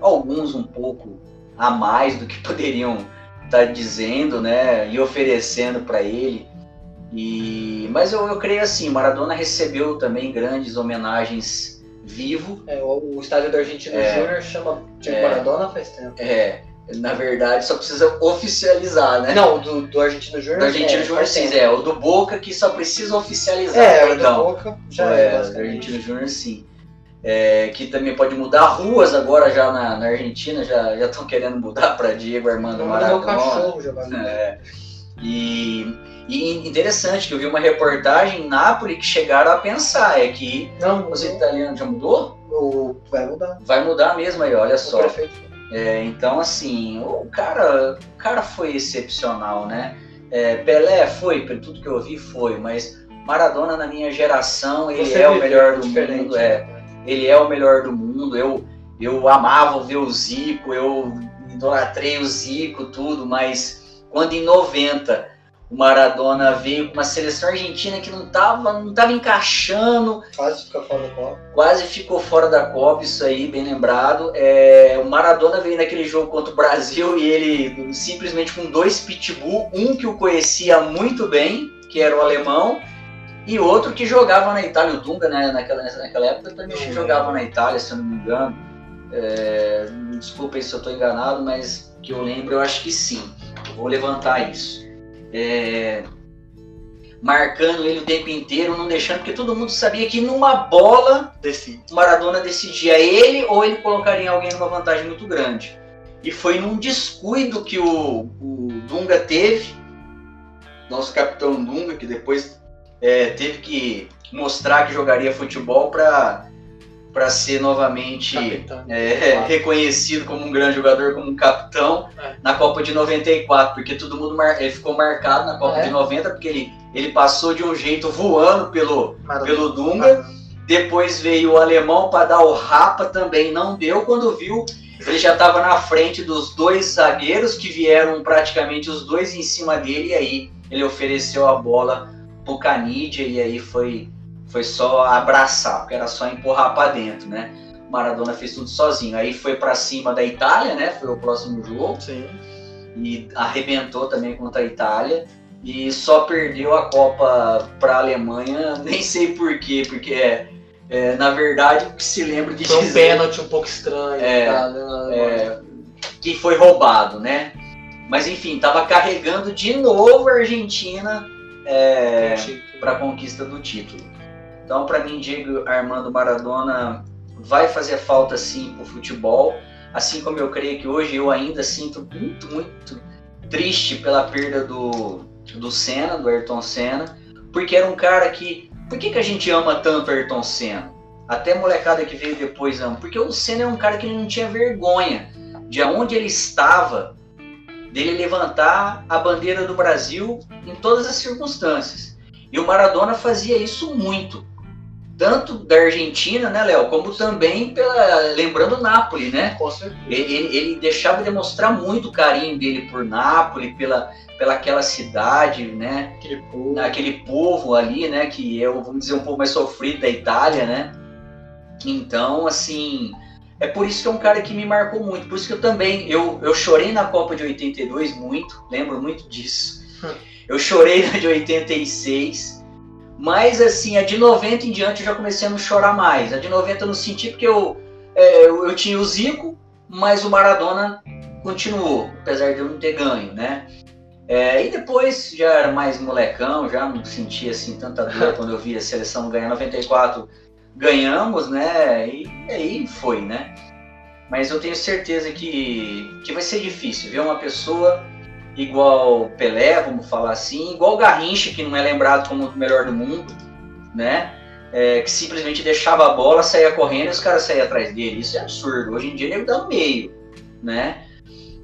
alguns um pouco a mais do que poderiam estar dizendo, né? E oferecendo para ele. E, mas eu, eu creio assim, Maradona recebeu também grandes homenagens vivo. É, o, o estádio do Argentino É. Júnior chama Diego É. Maradona faz tempo. É, na verdade, só precisa oficializar, né? Não, do, do Argentino Júnior. Do Argentino é, Júnior sim, é. O do Boca que só precisa oficializar, É, o do perdão. Boca já é, é, do. Argentino Júnior sim. É, que também pode mudar ruas agora já na, na Argentina, já estão querendo mudar para Diego Armando Maradona. É, e, e interessante que eu vi uma reportagem em Nápoles que chegaram a pensar, é que Não, os italianos já mudou? o, vai mudar. Vai mudar mesmo aí, olha só. É, então, assim, o cara, o cara foi excepcional, né? É, Pelé foi, pelo tudo que eu vi, foi, mas Maradona, na minha geração, ele Você é o melhor do mundo. É, né? Ele é o melhor do mundo. Eu, eu amava ver o Zico, eu idolatrei o Zico, tudo, mas quando em 90 o Maradona veio com uma seleção argentina que não estava não tava encaixando, Quase fica fora da Copa. quase ficou fora da Copa, isso aí, bem lembrado. É, o Maradona veio naquele jogo contra o Brasil e ele simplesmente com dois pitbull, um que o conhecia muito bem, que era o alemão, e outro que jogava na Itália, o Dunga, né, naquela, naquela época também Não jogava na Itália, se eu não me engano. É, desculpem se eu estou enganado, mas que eu lembro, eu acho que sim. Eu vou levantar isso. É, marcando ele o tempo inteiro, não deixando, porque todo mundo sabia que numa bola Decide. o Maradona decidia ele ou ele colocaria alguém numa vantagem muito grande. E foi num descuido que o, o Dunga teve, nosso capitão Dunga, que depois é, teve que mostrar que jogaria futebol para para ser novamente Capitão. é, reconhecido como um grande jogador, como um capitão É. na Copa de 94, porque todo mundo mar... ele ficou marcado na Copa É. de 90 porque ele, ele passou de um jeito voando pelo Maradona. pelo Dunga. Depois veio o alemão para dar o rapa também, não deu. Quando viu, ele já estava na frente dos dois zagueiros que vieram praticamente os dois em cima dele. E aí ele ofereceu a bola Canidia e aí foi, foi só abraçar, porque era só empurrar para dentro, né? Maradona fez tudo sozinho. Aí foi para cima da Itália, né? Foi o próximo jogo Sim. e arrebentou também contra a Itália e só perdeu a Copa para a Alemanha, nem sei por quê, porque é, é, na verdade o que se lembra de Foi um dizer pênalti um pouco estranho. É, tá, é, que foi roubado, né? Mas enfim, estava carregando de novo a Argentina é, para a conquista do título. Então, para mim, Diego Armando Maradona vai fazer falta sim para o futebol, assim como eu creio que hoje eu ainda sinto muito, muito triste pela perda do, do Senna, do Ayrton Senna, porque era um cara que. Por que, que a gente ama tanto Ayrton Senna? até molecada que veio depois não, porque o Senna é um cara que não tinha vergonha de onde ele estava, dele levantar a bandeira do Brasil em todas as circunstâncias. E o Maradona fazia isso muito tanto da Argentina, né, Léo, como também pela lembrando Napoli, né? Com certeza. Ele, ele deixava demonstrar muito o carinho dele por Nápoles, pela, pela aquela cidade, né? Aquele povo. Aquele povo ali, né? Que é, vamos dizer, um pouco mais sofrido da Itália, né? Então, assim, é por isso que é um cara que me marcou muito. Por isso que eu também, eu, eu chorei na Copa de 82 muito, lembro muito disso. Hum. Eu chorei na de 86. Mas assim, a de 90 em diante eu já comecei a não chorar mais. A de 90 eu não senti porque eu, é, eu, eu tinha o Zico, mas o Maradona continuou, apesar de eu não ter ganho, né? É, e depois já era mais molecão, já não sentia assim tanta dor quando eu vi a seleção ganhar 94, ganhamos, né? E, aí foi, né? Mas eu tenho certeza que, que vai ser difícil ver uma pessoa igual Pelé, vamos falar assim, igual Garrincha, que não é lembrado como o melhor do mundo, né? É, que simplesmente deixava a bola, saía correndo e os caras saíam atrás dele. Isso é absurdo. Hoje em dia ele dá no meio, né?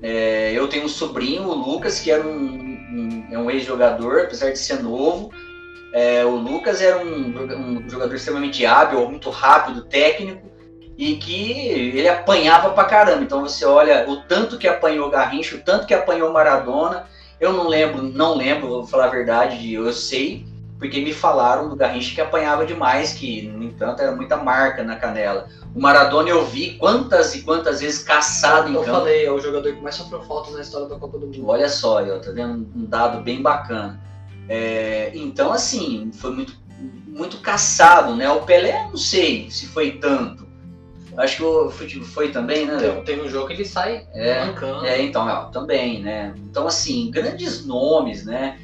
É, eu tenho um sobrinho, o Lucas, que era um, um, é um ex-jogador, apesar de ser novo. É, o Lucas era um, um jogador extremamente hábil, muito rápido, técnico e que ele apanhava pra caramba. Então você olha o tanto que apanhou Garrincha, o tanto que apanhou Maradona. Eu não lembro, não lembro, vou falar a verdade, eu sei, porque me falaram do Garrincha que apanhava demais, que, no entanto, era muita marca na canela. O Maradona eu vi quantas e quantas vezes caçado eu em campo. falei, é o jogador que mais sofreu faltas na história da Copa do Mundo. Olha só, eu tá vendo um dado bem bacana. É, então, assim, foi muito, muito caçado, né? O Pelé, não sei se foi tanto. Acho que o futebol foi também, né? Léo? Tem, tem um jogo que ele sai É, mancando. É, então, é, também, né? Então, assim, grandes nomes, né?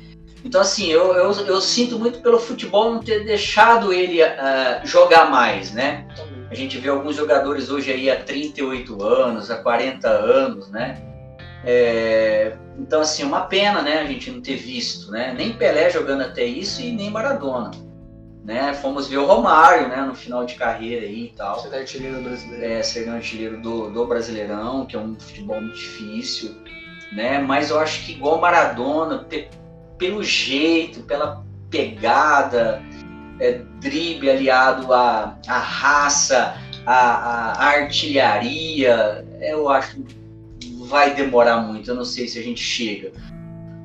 Então, assim, eu, eu, eu sinto muito pelo futebol não ter deixado ele uh, jogar mais, né? A gente vê alguns jogadores hoje aí há 38 anos, há 40 anos, né? É, então, assim, uma pena, né, a gente não ter visto, né? Nem Pelé jogando até isso e nem Maradona. Né? Fomos ver o Romário, né, no final de carreira aí e tal. Você é artilheiro brasileiro. É, ser artilheiro do, do Brasileirão, que é um futebol muito difícil, né? Mas eu acho que igual Maradona, pe- pelo jeito, pela pegada, é, drible aliado à, à raça, à, à- artilharia, eu acho vai demorar muito. Eu não sei se a gente chega.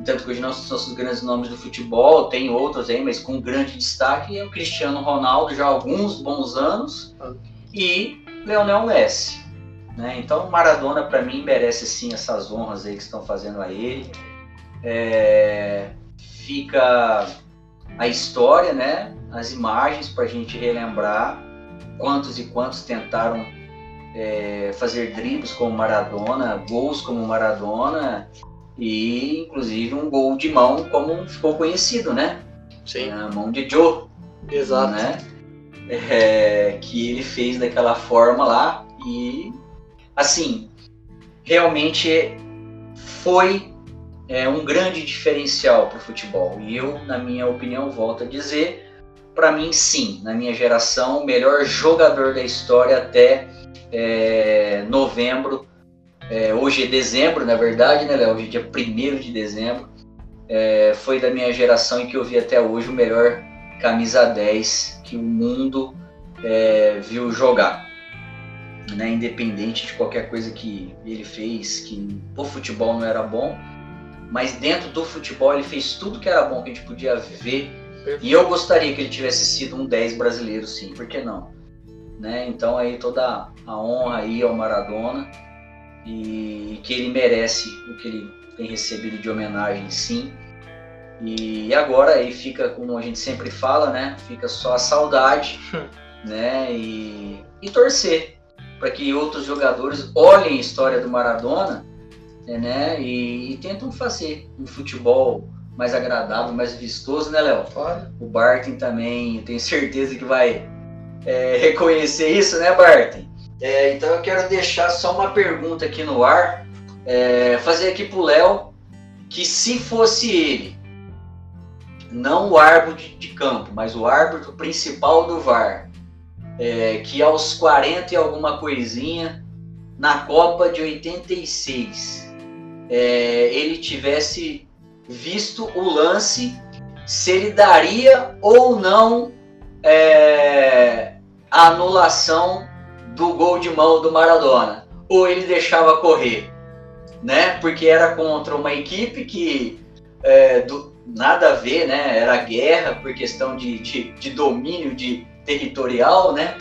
Tanto que hoje nós somos os grandes nomes do futebol, tem outros aí, mas com grande destaque é o Cristiano Ronaldo, já há alguns bons anos, e Leonel Messi. Né? Então Maradona para mim merece sim essas honras aí que estão fazendo a ele. É, fica a história, né? As imagens para a gente relembrar quantos e quantos tentaram é, fazer dribles como Maradona, gols como Maradona e inclusive um gol de mão como ficou conhecido, né? Sim, A mão de Joe exato. né? É, que ele fez daquela forma lá e assim realmente foi é, um grande diferencial para o futebol e eu na minha opinião volto a dizer para mim sim na minha geração o melhor jogador da história até é, novembro é, hoje é dezembro na verdade né Léo? hoje é dia 1 de dezembro é, foi da minha geração e que eu vi até hoje o melhor camisa 10 que o mundo é, viu jogar. Né? Independente de qualquer coisa que ele fez, que o futebol não era bom, mas dentro do futebol ele fez tudo que era bom que a gente podia ver. E eu gostaria que ele tivesse sido um 10 brasileiro, sim, por que não? Né? Então aí toda a honra aí ao Maradona e que ele merece o que ele tem recebido de homenagem, sim. E agora aí fica, como a gente sempre fala, né? Fica só a saudade, né? E, e torcer para que outros jogadores olhem a história do Maradona, né? E, e tentam fazer um futebol mais agradável, mais vistoso, né, Léo? Olha, O Barton também, eu tenho certeza que vai é, reconhecer isso, né, Barton? É, então eu quero deixar só uma pergunta aqui no ar, é, fazer aqui pro Léo, que se fosse ele, não o árbitro de, de campo, mas o árbitro principal do VAR, é, que aos 40 e alguma coisinha, na Copa de 86, é, ele tivesse visto o lance, se ele daria ou não é, a anulação do gol de mão do Maradona, ou ele deixava correr, né? Porque era contra uma equipe que é, do, nada a ver, né? Era guerra por questão de, de, de domínio de territorial, né?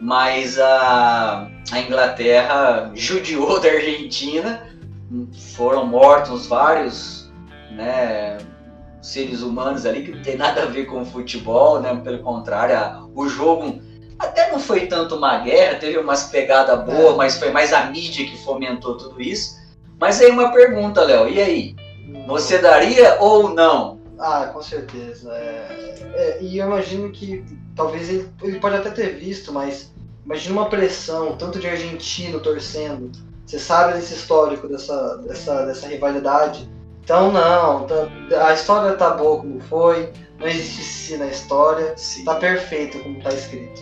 Mas a, a Inglaterra judiou da Argentina, foram mortos vários, né? seres humanos ali que não tem nada a ver com o futebol, né? Pelo contrário, o jogo até não foi tanto uma guerra, teve umas pegadas boas, é. mas foi mais a mídia que fomentou tudo isso. Mas aí uma pergunta, Léo, e aí? Você daria ou não? Ah, com certeza. É, é, e eu imagino que talvez ele, ele pode até ter visto, mas imagina uma pressão, tanto de argentino torcendo. Você sabe desse histórico dessa, dessa, dessa rivalidade. Então não, tá, a história tá boa como foi, não existe si na história, Sim. tá perfeito como tá escrito.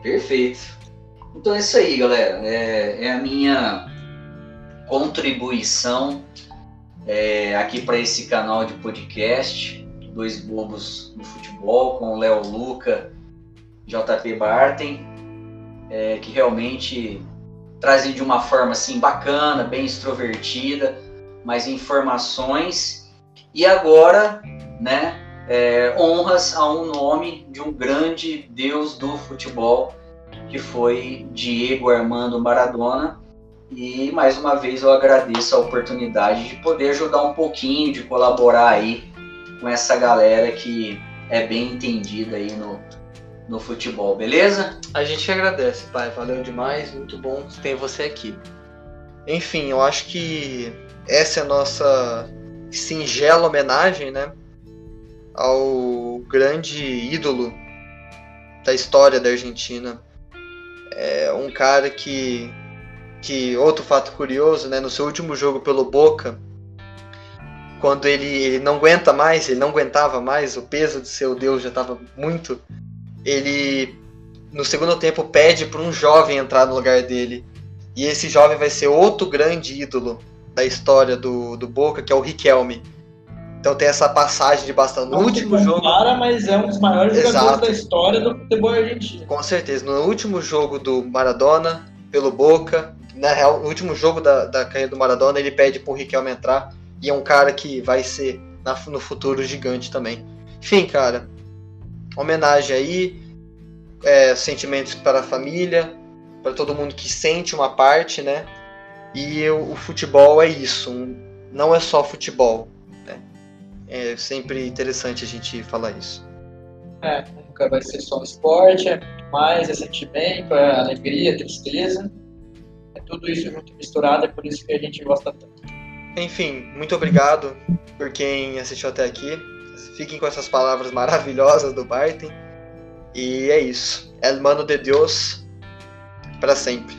Perfeito. Então é isso aí, galera. É, é a minha contribuição é, aqui para esse canal de podcast, Dois Bobos no Futebol, com o Léo Luca, JP Bartem, é, que realmente trazem de uma forma assim bacana, bem extrovertida, mais informações e agora, né, é, honras a um nome de um grande deus do futebol, que foi Diego Armando Maradona. E mais uma vez eu agradeço a oportunidade de poder ajudar um pouquinho, de colaborar aí com essa galera que é bem entendida aí no, no futebol, beleza? A gente agradece, pai. Valeu demais, muito bom ter você aqui. Enfim, eu acho que essa é a nossa singela homenagem, né? ao grande ídolo da história da Argentina. É um cara que, que outro fato curioso, né, no seu último jogo pelo Boca, quando ele, ele não aguenta mais, ele não aguentava mais, o peso de seu Deus já estava muito, ele no segundo tempo pede para um jovem entrar no lugar dele. E esse jovem vai ser outro grande ídolo da história do, do Boca, que é o Riquelme então tem essa passagem de bastante. No Não último jogo. mas é um dos maiores Exato. jogadores da história do futebol argentino. Com certeza. No último jogo do Maradona, pelo Boca, na real, no último jogo da, da carreira do Maradona, ele pede pro Riquelme entrar. E é um cara que vai ser na, no futuro gigante também. Enfim, cara. Homenagem aí. É, sentimentos para a família. Para todo mundo que sente uma parte, né? E o, o futebol é isso. Um, não é só futebol é sempre interessante a gente falar isso. É, nunca vai ser só esporte, é mais, é sentimento, é alegria, é tristeza. É tudo isso junto misturado, é por isso que a gente gosta tanto. Enfim, muito obrigado por quem assistiu até aqui. Fiquem com essas palavras maravilhosas do Barton. E é isso. El mano de Deus para sempre.